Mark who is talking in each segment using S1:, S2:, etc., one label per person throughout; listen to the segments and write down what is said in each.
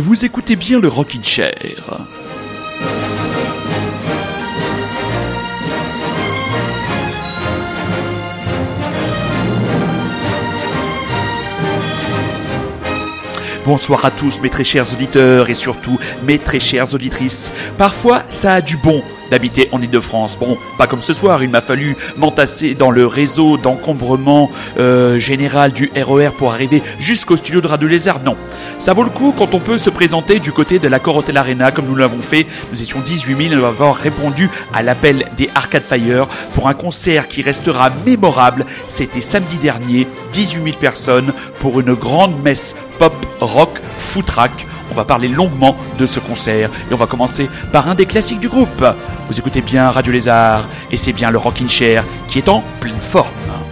S1: vous écoutez bien le Rockin' Chair. Bonsoir à tous mes très chers auditeurs et surtout mes très chères auditrices. Parfois ça a du bon d'habiter en Ile-de-France. Bon, pas comme ce soir, il m'a fallu m'entasser dans le réseau d'encombrement euh, général du RER pour arriver jusqu'au studio de Radio Lézard. Non, ça vaut le coup quand on peut se présenter du côté de la Corotel Arena comme nous l'avons fait. Nous étions 18 000 à avoir répondu à l'appel des Arcade Fire pour un concert qui restera mémorable. C'était samedi dernier, 18 000 personnes pour une grande messe pop, rock, footrack on va parler longuement de ce concert et on va commencer par un des classiques du groupe. Vous écoutez bien Radio Lézard et c'est bien le Rockin' Chair qui est en pleine forme.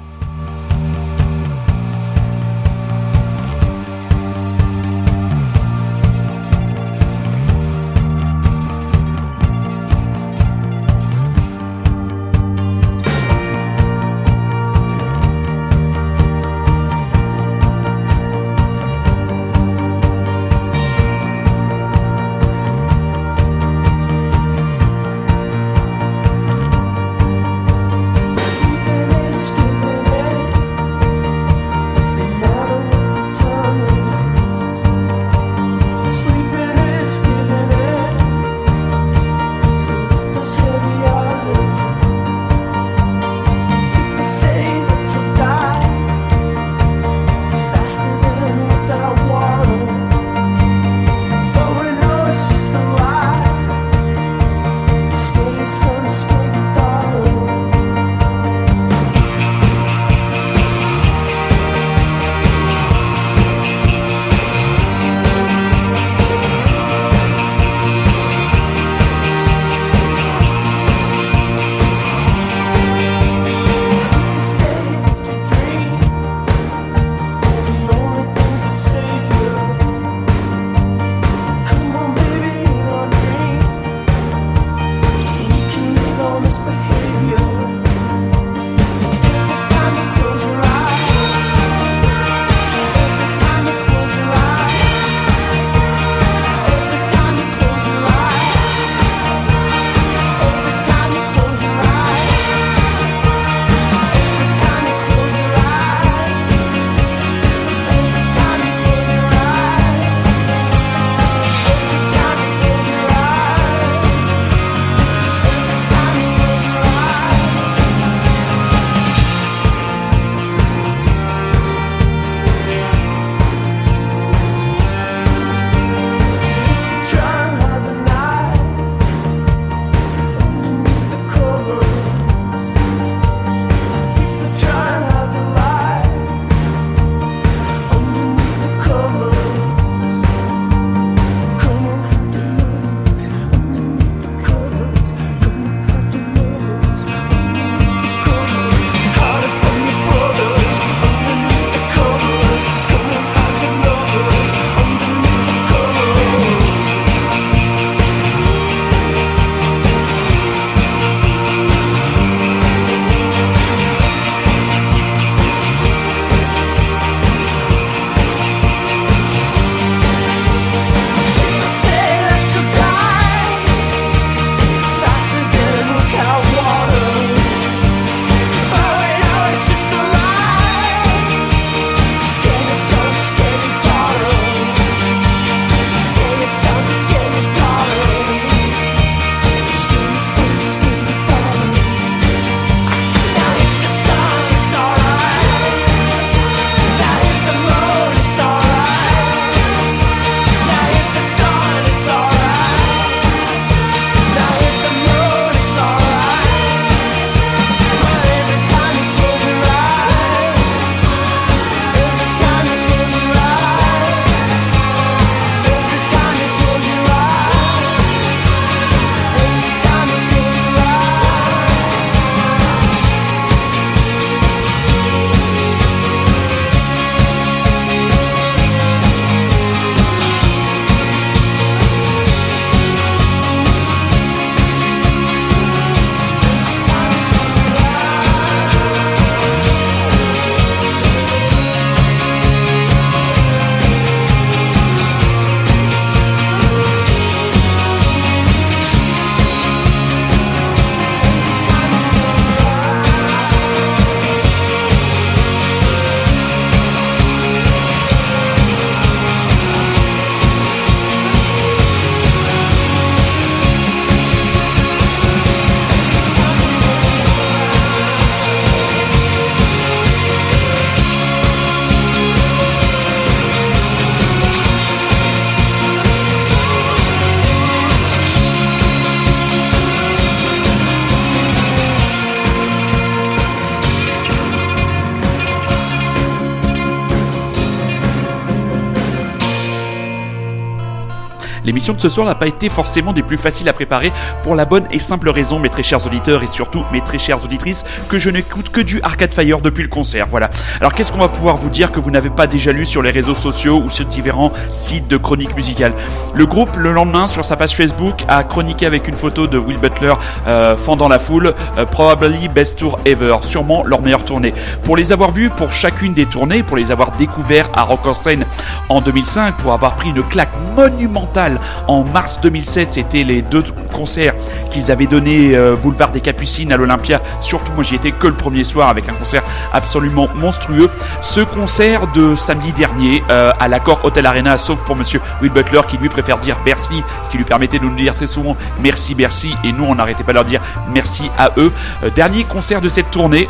S1: L'émission de ce soir n'a pas été forcément des plus faciles à préparer pour la bonne et simple raison, mes très chers auditeurs et surtout mes très chères auditrices, que je n'écoute que du Arcade Fire depuis le concert. Voilà. Alors qu'est-ce qu'on va pouvoir vous dire que vous n'avez pas déjà lu sur les réseaux sociaux ou sur différents sites de chroniques musicales? Le groupe, le lendemain, sur sa page Facebook, a chroniqué avec une photo de Will Butler euh, fendant la foule, euh, probably best tour ever, sûrement leur meilleure tournée. Pour les avoir vus pour chacune des tournées, pour les avoir découverts à Rock en Seine en 2005, pour avoir pris une claque monumentale en mars 2007, c'était les deux concerts qu'ils avaient donné euh, Boulevard des Capucines à l'Olympia. Surtout, moi j'y étais que le premier soir avec un concert absolument monstrueux. Ce concert de samedi dernier euh, à l'accord Hotel Arena, sauf pour Monsieur Will Butler qui lui préfère dire Bercy, ce qui lui permettait de nous dire très souvent merci Bercy et nous on n'arrêtait pas de leur dire merci à eux. Euh, dernier concert de cette tournée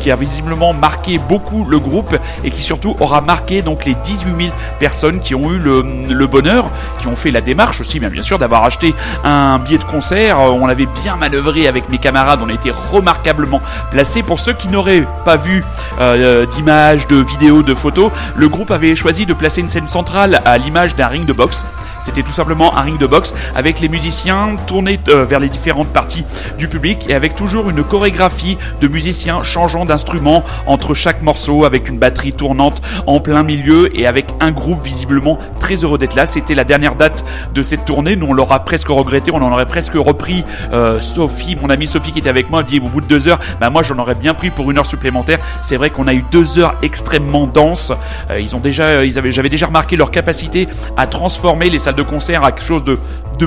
S1: qui a visiblement marqué beaucoup le groupe et qui surtout aura marqué donc les 18 000 personnes qui ont eu le, le bonheur, qui ont fait la démarche aussi bien, sûr d'avoir acheté un billet de concert. On avait bien manœuvré avec mes camarades, on a été remarquablement placés. Pour ceux qui n'auraient pas vu euh, d'images, de vidéos, de photos, le groupe avait choisi de placer une scène centrale à l'image d'un ring de boxe. C'était tout simplement un ring de boxe avec les musiciens tournés euh, vers les différentes parties du public et avec toujours une chorégraphie de musiciens changeant d'instrument entre chaque morceau avec une batterie tournante en plein milieu et avec un groupe visiblement très heureux d'être là. C'était la dernière date de cette tournée. Nous, on l'aura presque regretté. On en aurait presque repris. Euh, Sophie, mon amie Sophie qui était avec moi, dit au bout de deux heures, bah moi j'en aurais bien pris pour une heure supplémentaire. C'est vrai qu'on a eu deux heures extrêmement denses. Euh, ils ont déjà, avaient, j'avais déjà remarqué leur capacité à transformer les salles de concert à quelque chose de,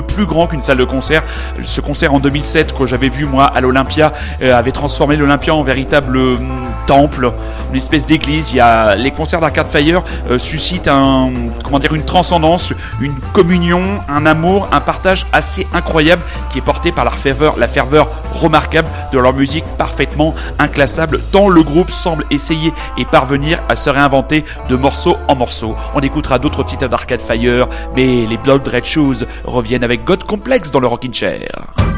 S1: plus grand qu'une salle de concert. Ce concert en 2007 que j'avais vu moi à l'Olympia euh, avait transformé l'Olympia en véritable hum, temple, une espèce d'église. Il y a les concerts d'Arcade Fire euh, suscitent un comment dire une transcendance, une communion, un amour, un partage assez incroyable qui est porté par la ferveur, la ferveur remarquable de leur musique parfaitement inclassable tant le groupe semble essayer et parvenir à se réinventer de morceau en morceau. On écoutera d'autres titres d'Arcade Fire, mais les Blood Red Shoes reviennent avec God Complex dans le Rockin' Chair.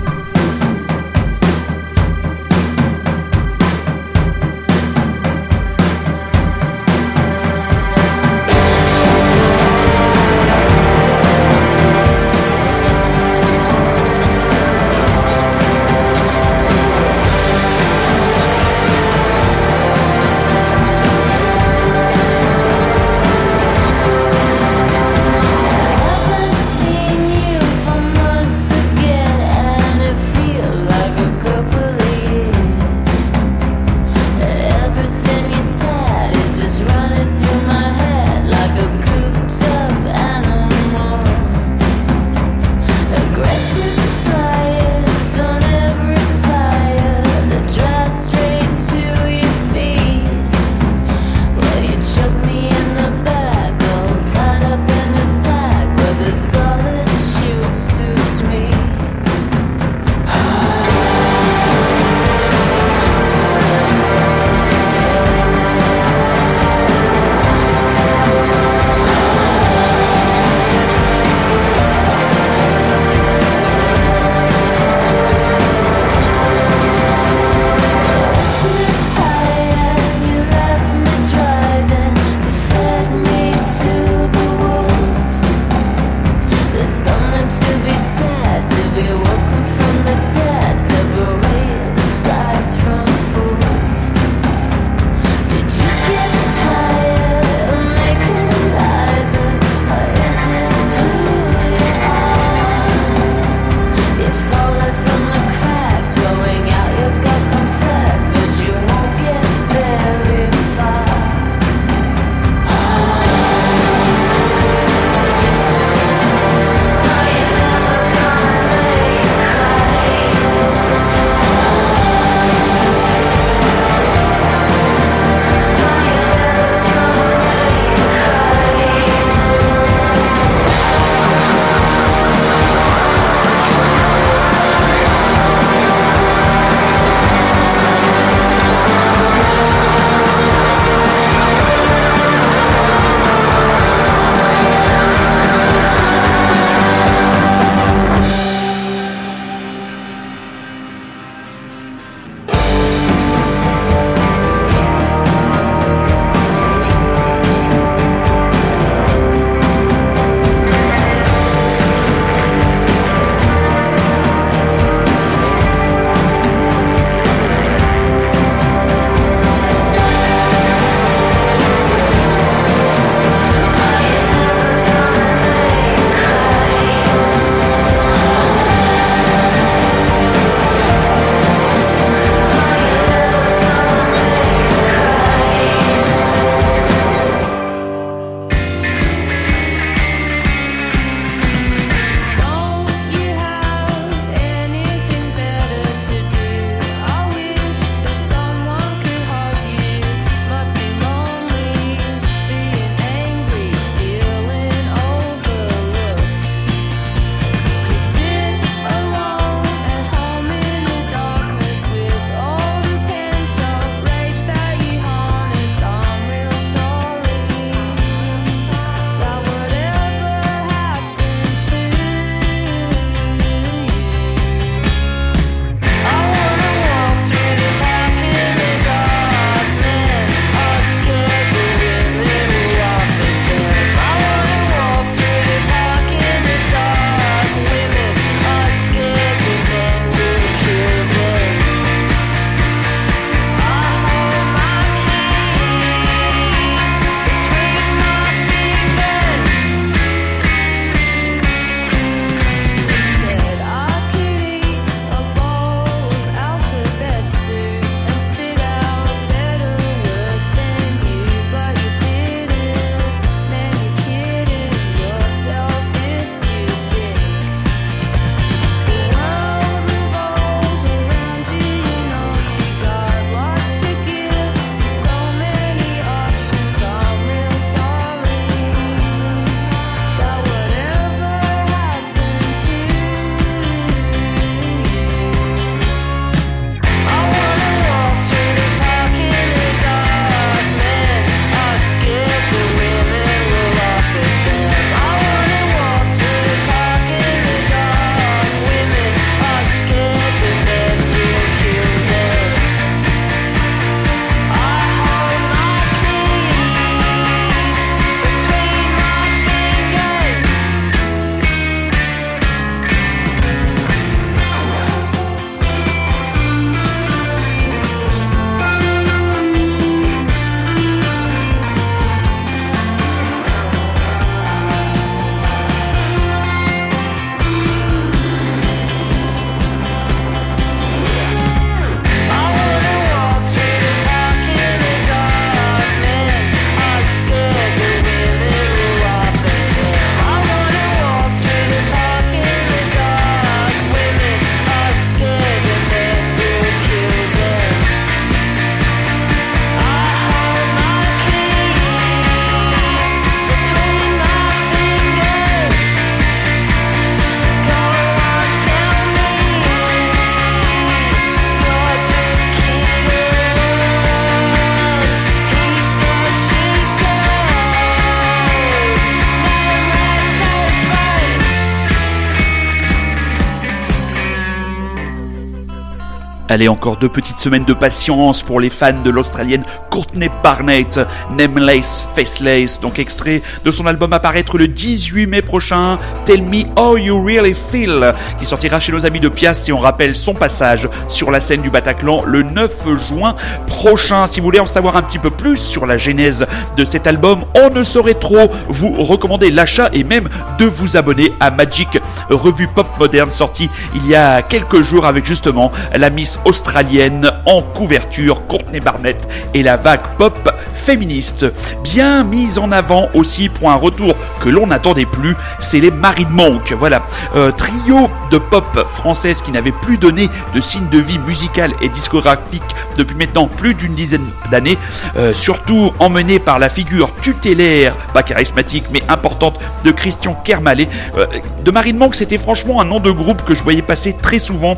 S1: Allez, encore deux petites semaines de patience pour les fans de l'Australienne Courtney Barnett, Nameless Faceless, donc extrait de son album apparaître le 18 mai prochain, Tell Me How You Really Feel, qui sortira chez nos amis de Pias et on rappelle son passage sur la scène du Bataclan le 9 juin prochain. Si vous voulez en savoir un petit peu plus sur la genèse de cet album, on ne saurait trop vous recommander l'achat et même de vous abonner à Magic, revue pop moderne sortie il y a quelques jours avec justement la Miss australienne en couverture, Courtney Barnett et la vague pop féministe. Bien mise en avant aussi pour un retour que l'on n'attendait plus, c'est les Marie de Monk. Voilà, euh, trio de pop française qui n'avait plus donné de signe de vie musicale et discographique depuis maintenant plus d'une dizaine d'années, euh, surtout emmené par la figure tutélaire, pas charismatique mais importante de Christian Kermalé. Euh, de Marie de Monk, c'était franchement un nom de groupe que je voyais passer très souvent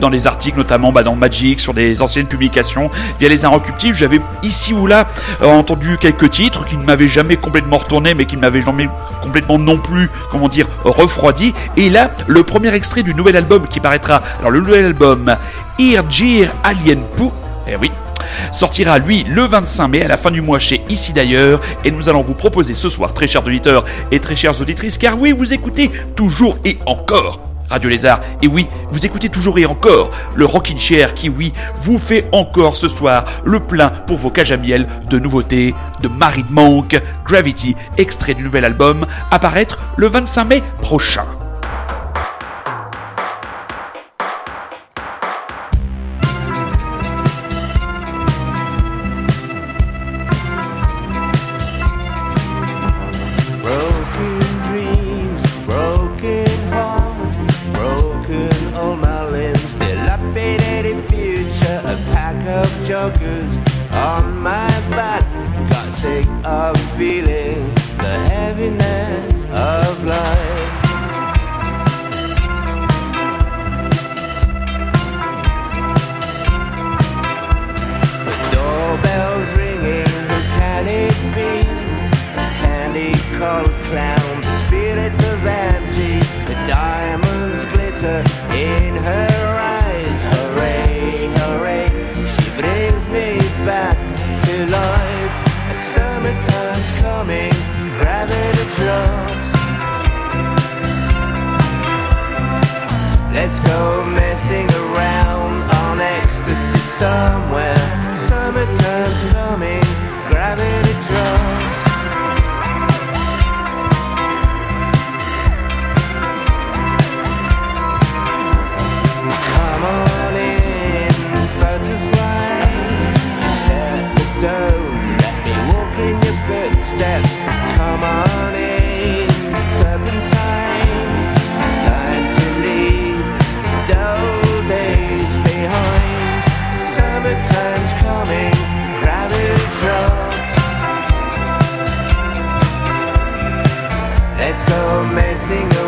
S1: dans les articles, notamment bah, dans Magic, sur des anciennes publications, via les Inrecuptibles. J'avais ici ou là entendu quelques titres qui ne m'avaient jamais complètement retourné, mais qui ne m'avaient jamais complètement non plus, comment dire, refroidi. Et là, le premier extrait du nouvel album qui paraîtra, alors le nouvel album, Irjir Alien Poo, eh oui, sortira lui le 25 mai à la fin du mois chez Ici d'ailleurs et nous allons vous proposer ce soir très chers auditeurs et très chères auditrices car oui vous écoutez toujours et encore Radio Lézard. Et oui, vous écoutez toujours et encore le Rockin' Chair qui, oui, vous fait encore ce soir le plein pour vos cages à miel de nouveautés de Marie de Monk, Gravity, extrait du nouvel album, apparaître le 25 mai prochain. of feeling the
S2: heaviness of life. The doorbell's ringing, who can it be? A candy clown. let's go messing around on ecstasy somewhere. amazing.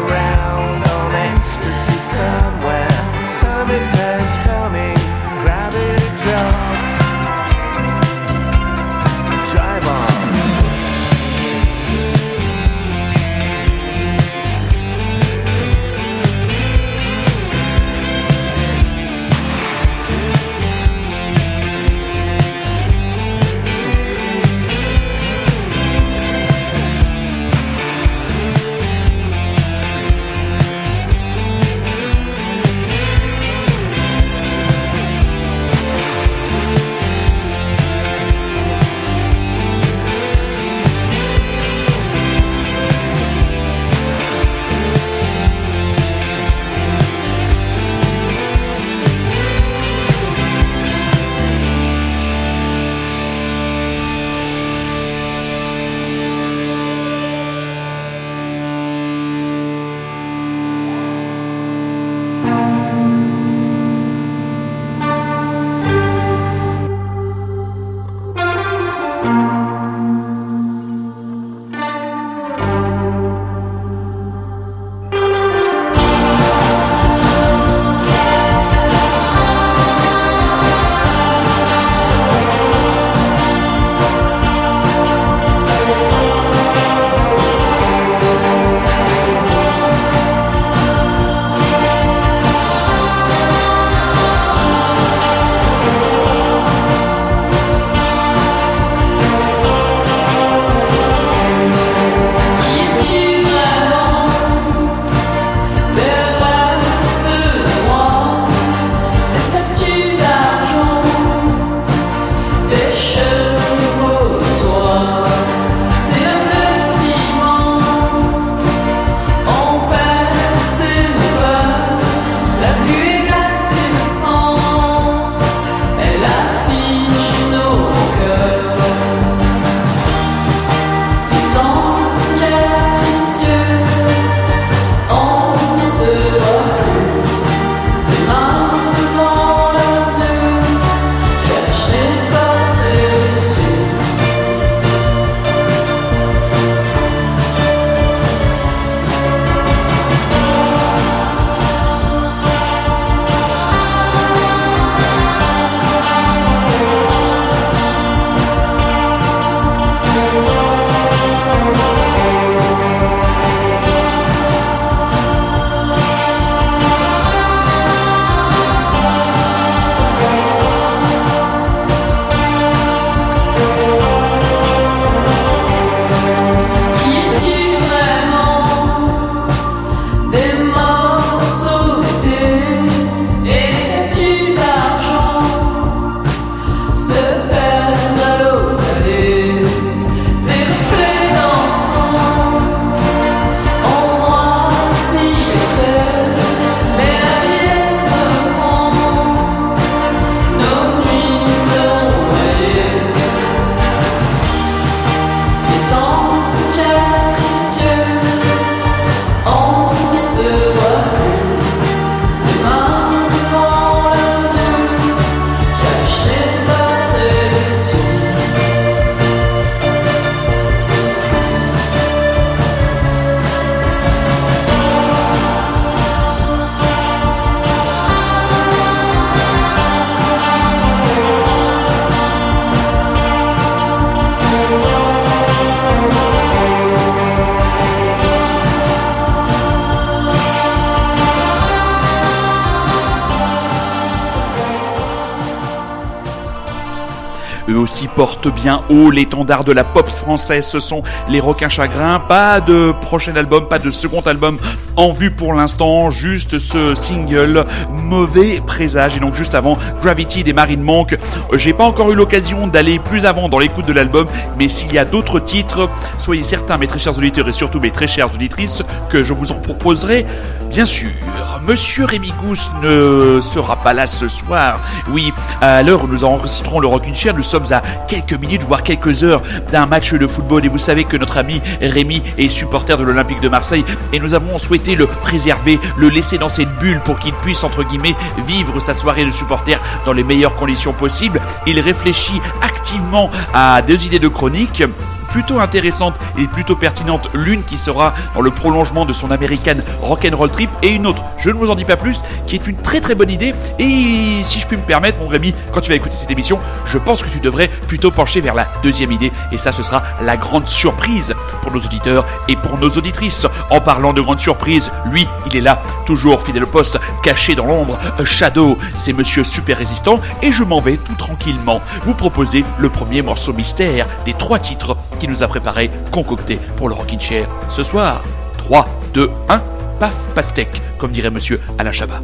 S1: Bien haut l'étendard de la pop française. Ce sont les Requins Chagrins. Pas de prochain album, pas de second album en vue pour l'instant. Juste ce single, mauvais présage. Et donc juste avant Gravity des Marine Monk. J'ai pas encore eu l'occasion d'aller plus avant dans l'écoute de l'album, mais s'il y a d'autres titres, soyez certains, mes très chers auditeurs et surtout mes très chères auditrices, que je vous en proposerai, bien sûr. Monsieur Rémi Gousse ne sera pas là ce soir. Oui, à l'heure où nous enregistrons le Rockin' Chair, nous sommes à quelques minutes, voire quelques heures d'un match de football et vous savez que notre ami Rémi est supporter de l'Olympique de Marseille et nous avons souhaité le préserver, le laisser dans cette bulle pour qu'il puisse, entre guillemets, vivre sa soirée de supporter dans les meilleures conditions possibles. Il réfléchit activement à deux idées de chronique plutôt intéressante et plutôt pertinente. L'une qui sera dans le prolongement de son American Rock'n'Roll Trip et une autre, je ne vous en dis pas plus, qui est une très très bonne idée. Et si je puis me permettre, mon Rémi, quand tu vas écouter cette émission, je pense que tu devrais plutôt pencher vers la deuxième idée. Et ça, ce sera la grande surprise pour nos auditeurs et pour nos auditrices. En parlant de grande surprise, lui, il est là, toujours fidèle au poste, caché dans l'ombre. Shadow, c'est monsieur super résistant et je m'en vais tout tranquillement vous proposer le premier morceau mystère des trois titres qui nous a préparé, concocté pour le Rockin' Chair. Ce soir, 3, 2, 1, paf, pastèque, comme dirait monsieur Alain Chabat.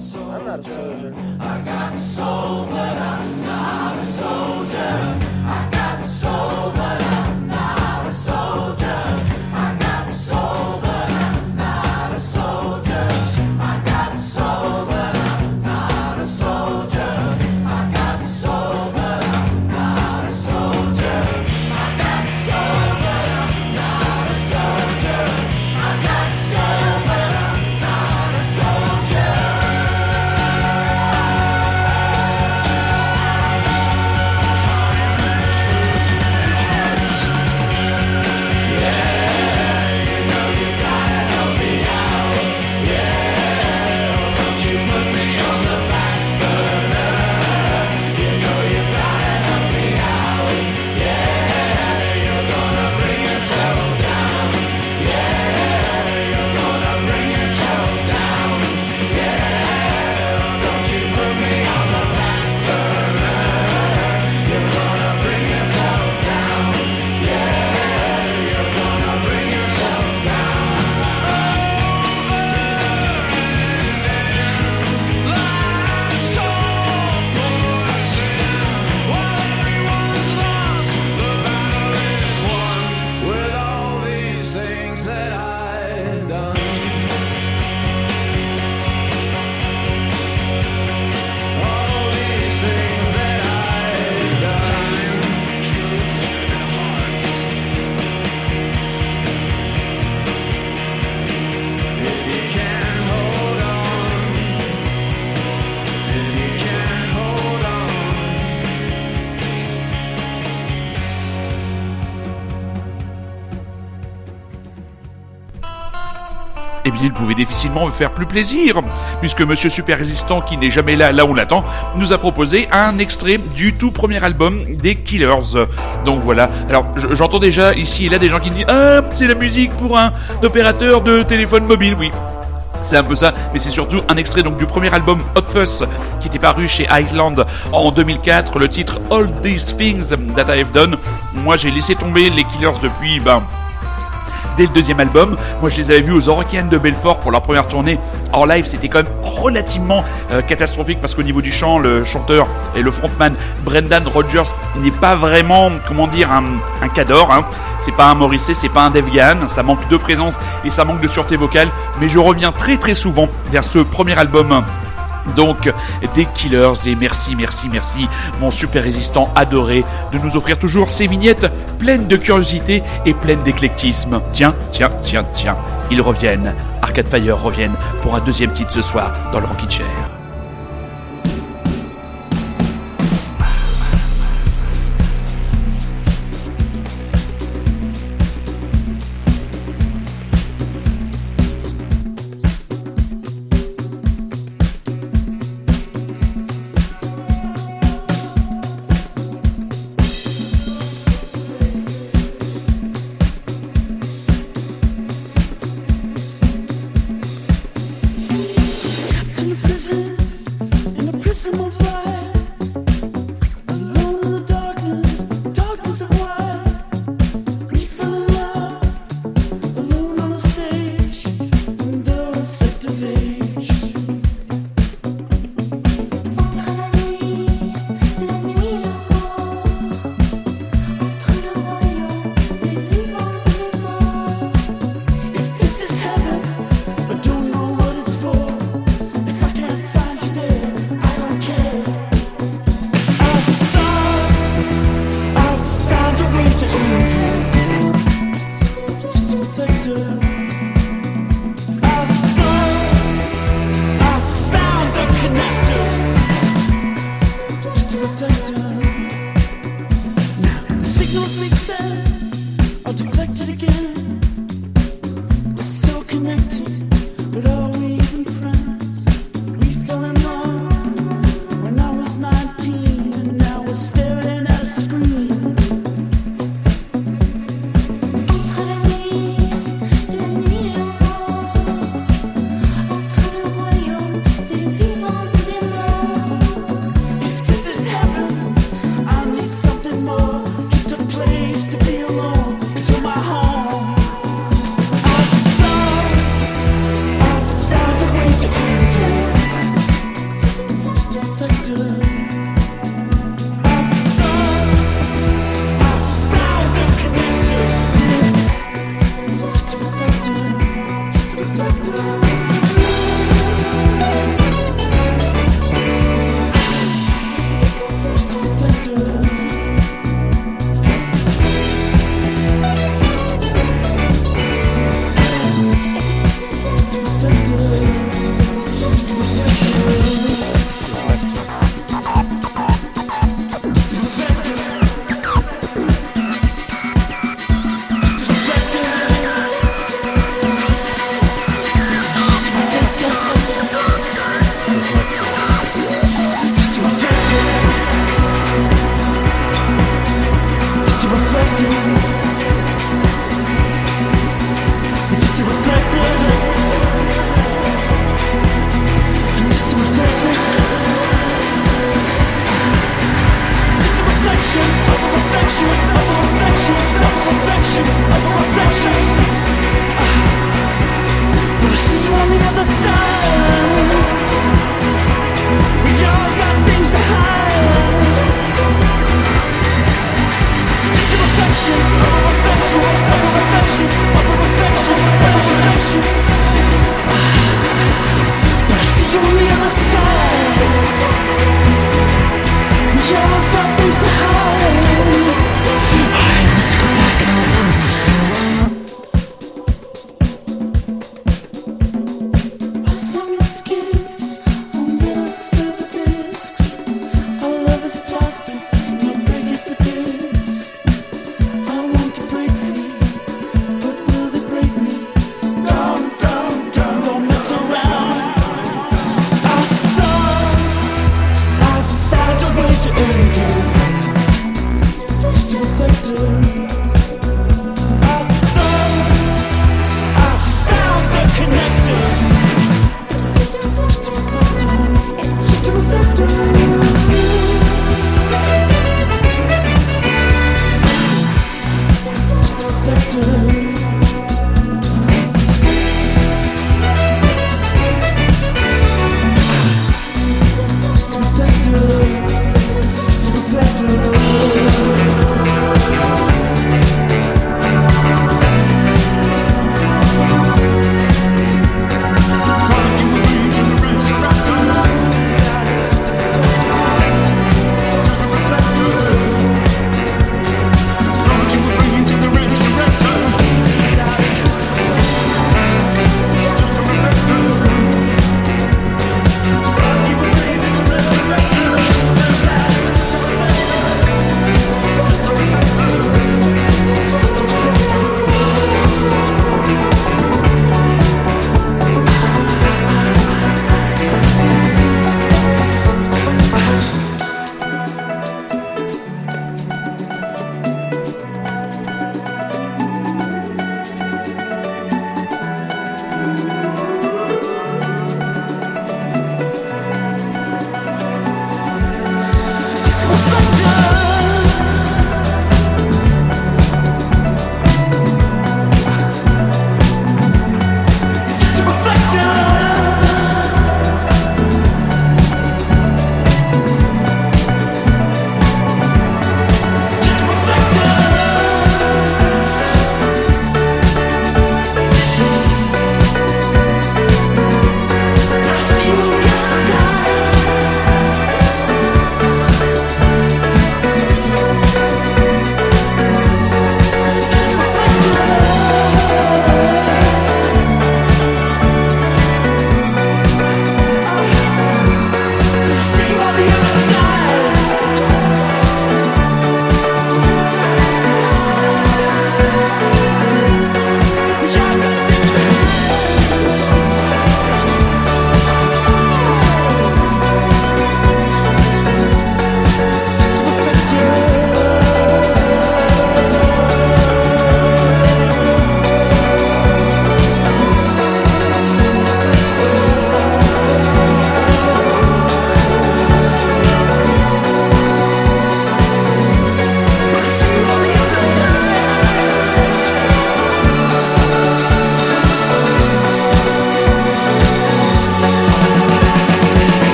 S3: I'm not a soldier. I got soul, but I'm not a soldier.
S1: Bien il pouvait difficilement me faire plus plaisir, puisque Monsieur Super Résistant, qui n'est jamais là là où on l'attend, nous a proposé un extrait du tout premier album des Killers. Donc voilà. Alors j'entends déjà ici et là des gens qui disent Ah, c'est la musique pour un opérateur de téléphone mobile. Oui, c'est un peu ça, mais c'est surtout un extrait donc du premier album Hot Fuss qui était paru chez Island en 2004, le titre All These Things That I've Done. Moi j'ai laissé tomber les Killers depuis ben le deuxième album. Moi, je les avais vus aux Orokiennes de Belfort pour leur première tournée. En live, c'était quand même relativement euh, catastrophique parce qu'au niveau du chant, le chanteur et le frontman Brendan Rogers n'est pas vraiment, comment dire, un, un cador. Hein. C'est pas un Morrissey, c'est pas un Dave Gahan. Ça manque de présence et ça manque de sûreté vocale. Mais je reviens très très souvent vers ce premier album donc des killers et merci, merci, merci mon super résistant adoré de nous offrir toujours ces vignettes pleines de curiosité et pleines d'éclectisme. Tiens, tiens, tiens, tiens, ils reviennent. Arcade Fire reviennent pour un deuxième titre ce soir dans le Rockin' Chair.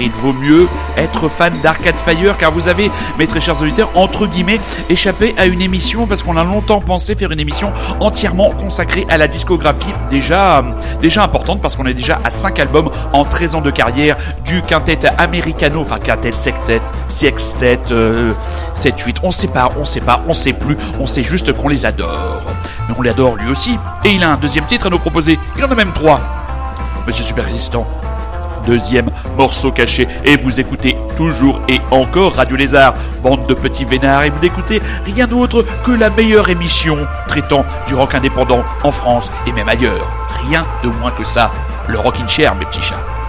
S2: Il vaut mieux être fan d'Arcade Fire, car vous avez, mes très chers auditeurs, entre guillemets, échappé à une émission, parce qu'on a longtemps pensé faire une émission entièrement consacrée à la discographie, déjà, déjà importante, parce qu'on est déjà à 5 albums en 13 ans de carrière, du quintet americano, enfin quintet, sextet, sextet, 7, 8, on sait pas, on sait pas, on sait plus, on sait juste qu'on les adore. Mais on les adore lui aussi, et il a un deuxième titre à nous proposer, il en a même trois. Monsieur Super Résistant, deuxième morceau caché. Et vous écoutez toujours et encore Radio Lézard, bande de petits vénards, et vous n'écoutez rien d'autre que la meilleure émission traitant du rock indépendant en France et même ailleurs. Rien de moins que ça. Le Rockin' Chair, mes petits chats.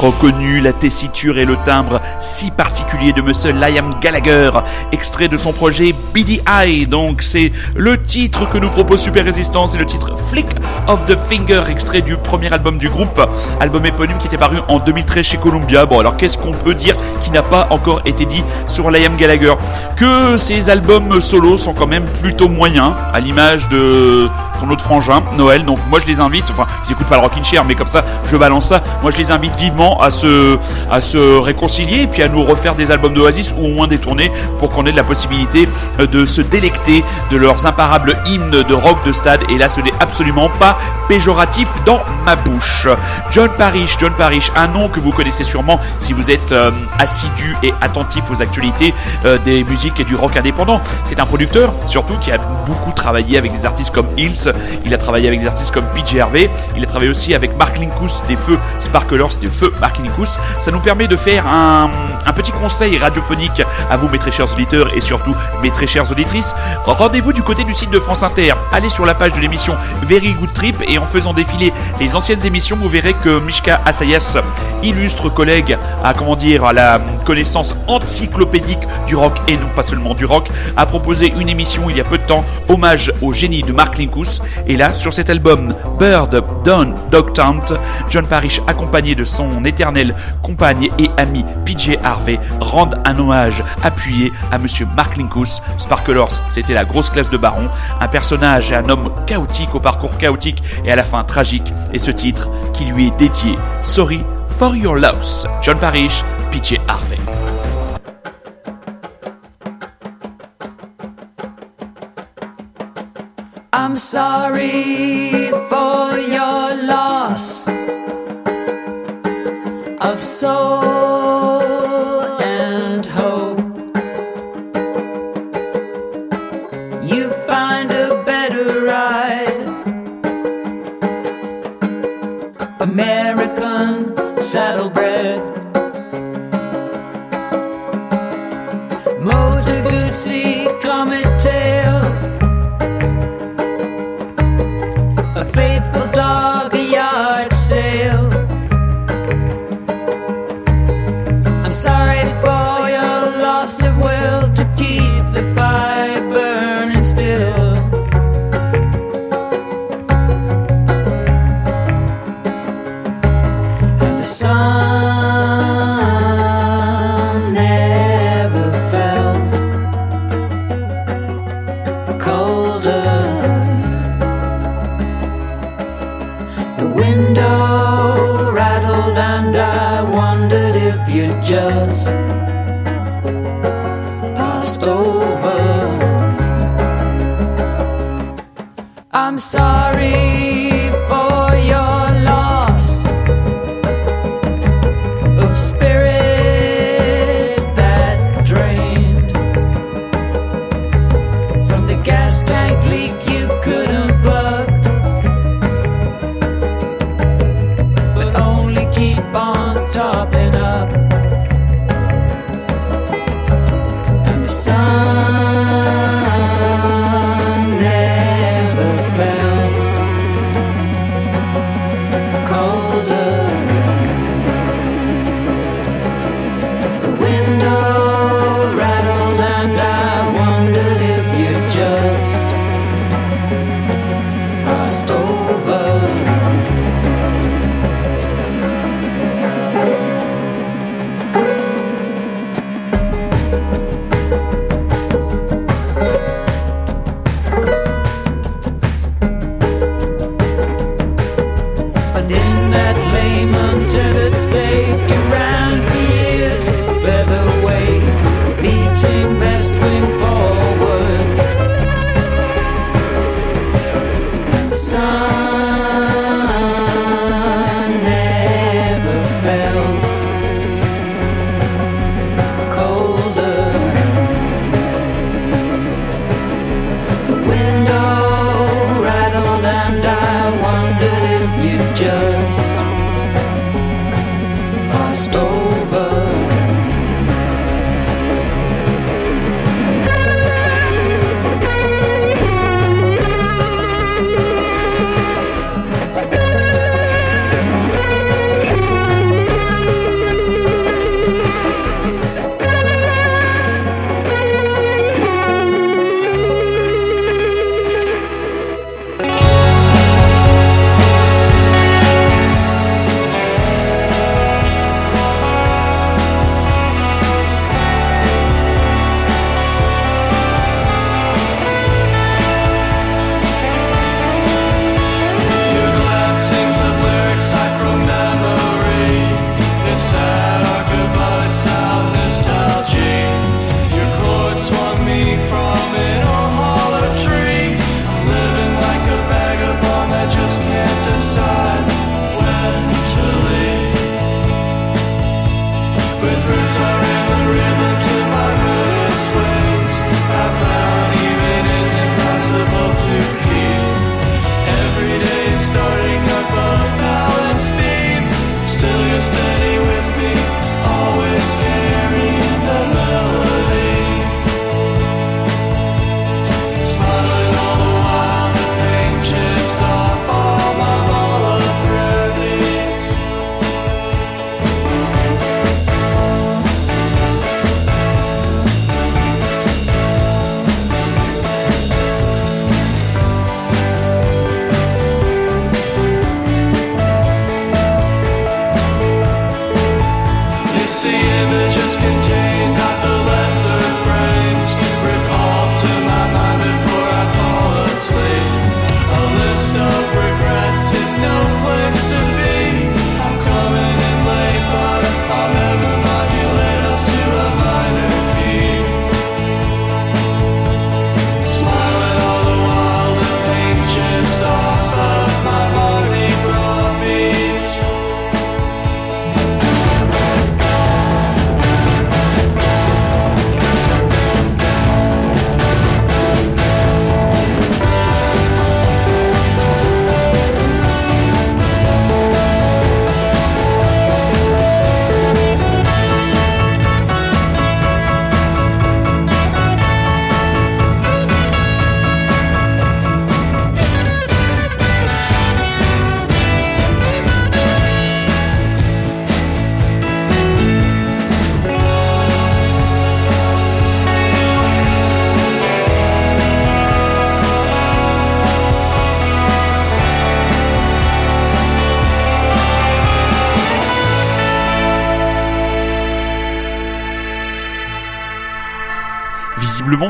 S1: Reconnu la tessiture et le timbre si particulier de Monsieur Liam Gallagher, extrait de son projet BDI. Donc c'est le titre que nous propose Super Résistance, c'est le titre Flick of the Finger, extrait du premier album du groupe, album éponyme qui était paru en 2013 chez Columbia. Bon alors qu'est-ce qu'on peut dire n'a pas encore été dit sur Liam Gallagher Que ces albums solo sont quand même plutôt moyens, à l'image de son autre frangin, Noël. Donc moi je les invite, enfin j'écoute pas le Rockin' Chair, mais comme ça je balance ça. Moi je les invite vivement à se, à se réconcilier et puis à nous refaire des albums d'Oasis ou au moins des tournées pour qu'on ait de la possibilité de se délecter de leurs imparables hymnes de rock de stade. Et là ce n'est absolument pas péjoratif dans ma bouche. John Parrish, John Parrish, un nom que vous connaissez sûrement si vous êtes euh, assidu et attentif aux actualités euh, des musiques et du rock indépendant. C'est un producteur surtout qui a beaucoup travaillé avec des artistes comme Hills, il a travaillé avec des artistes comme PJ Harvey. Il a travaillé aussi avec Mark Linkus des Feux Sparklers, des Feux Mark Linkus. Ça nous permet de faire un, petit conseil radiophonique à vous, mes très chers auditeurs, et surtout mes très chères auditrices. Rendez-vous du côté du site de France Inter. Allez sur la page de l'émission Very Good Trip et en faisant défiler les anciennes émissions, vous verrez que Mishka Asayas, illustre collègue à comment dire à la connaissance encyclopédique du rock et non pas seulement du rock, a proposé une émission il y a peu de temps, hommage au génie de Mark Linkus et là, sur cet album Bird, Dawn, Dog Tant, John Parrish, accompagné de son éternel compagne et ami PJ Harvey, rendent un hommage appuyé à Monsieur Mark Linkus. Sparklers, c'était la grosse classe de baron, un personnage et un homme chaotique au parcours chaotique et à la fin tragique. Et ce titre qui lui est dédié, Sorry for Your Loss, John Parrish, PJ Harvey.
S4: I'm sorry for your loss of soul and hope. You find a better ride, American saddlebred. Comet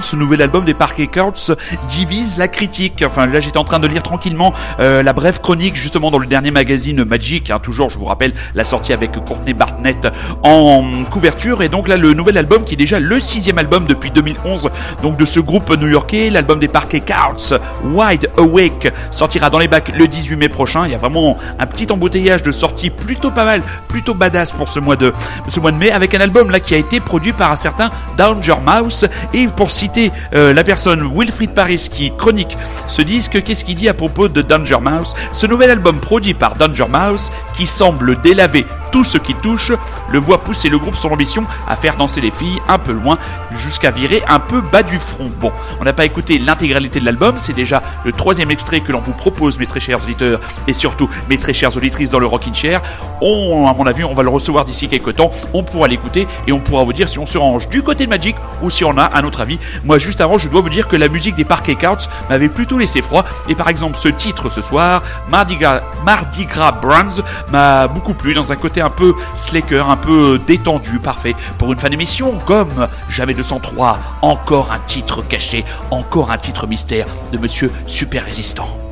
S1: ce nouvel album des Parquet Courts divise la critique. Enfin là j'étais en train de lire tranquillement euh, la brève chronique justement dans le dernier magazine Magic, hein, toujours je vous rappelle la sortie avec Courtney Barnett en couverture et donc là le nouvel album qui est déjà le sixième album depuis 2011 donc de ce groupe new-yorkais, l'album des Parquet Courts, Wide Awake, sortira dans les bacs le 18 mai prochain. Il y a vraiment un petit embouteillage de sorties plutôt pas mal, plutôt badass pour ce mois de ce mois de mai avec un album là qui a été produit par un certain Danger Mouse et pour citer euh, la personne Wilfried Paris qui chronique ce disque, qu'est-ce qu'il dit à propos de Danger Mouse Ce nouvel album produit par Danger Mouse qui semble délaver tout ce qui touche, le voit pousser le groupe son ambition à faire danser les filles un peu loin jusqu'à virer un peu bas du front. Bon, on n'a pas écouté l'intégralité de l'album, c'est déjà le troisième extrait que l'on vous propose, mes très chers auditeurs, et surtout mes très chères auditrices dans le Rockin' Chair. On, à mon avis, on va le recevoir d'ici quelques temps, on pourra l'écouter et on pourra vous dire si on se range du côté de Magic ou si on a un autre avis. Moi, juste avant, je dois vous dire que la musique des Parquet Cards m'avait plutôt laissé froid, et par exemple, ce titre ce soir, Mardi Gras, Mardi Gras Brands, m'a beaucoup plu dans un côté un peu slacker, un peu détendu, parfait pour une fin d'émission comme Jamais 203. Encore un titre caché, encore un titre mystère de Monsieur Super Résistant.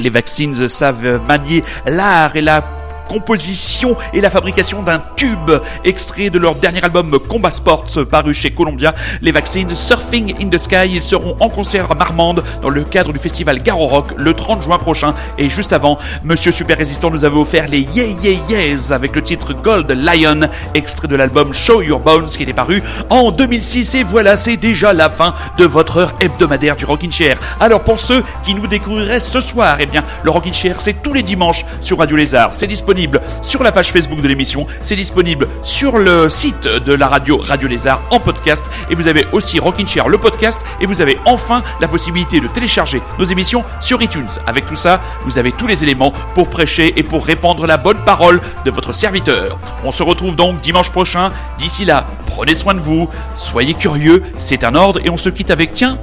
S1: Les vaccines savent manier l'art et la composition et la fabrication d'un tube extrait de leur dernier album Combat Sports paru chez Columbia. Les vaccines Surfing in the Sky, ils seront en concert à Marmande dans le cadre du festival Garo Rock le 30 juin prochain. Et juste avant, Monsieur Super Résistant nous avait offert les Yeah Yeah Yeahs avec le titre Gold Lion, extrait de l'album Show Your Bones qui était paru en 2006. Et voilà, c'est déjà la fin de votre heure hebdomadaire du Rockin' Chair. Alors pour ceux qui nous découvriraient ce soir, eh bien, le Rockin' Chair, c'est tous les dimanches sur Radio Lézard. C'est disponible sur la page Facebook de l'émission, c'est disponible sur le site de la radio Radio Lézard en podcast et vous avez aussi Rockin' Chair le podcast et vous avez enfin la possibilité de télécharger nos émissions sur iTunes. Avec tout ça, vous avez tous les éléments pour prêcher et pour répandre la bonne parole de votre serviteur. On se retrouve donc dimanche prochain. D'ici là, prenez soin de vous, soyez curieux, c'est un ordre et on se quitte avec tiens,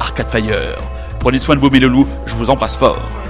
S1: Arcade Fire. Prenez soin de vos mélolous, je vous embrasse fort.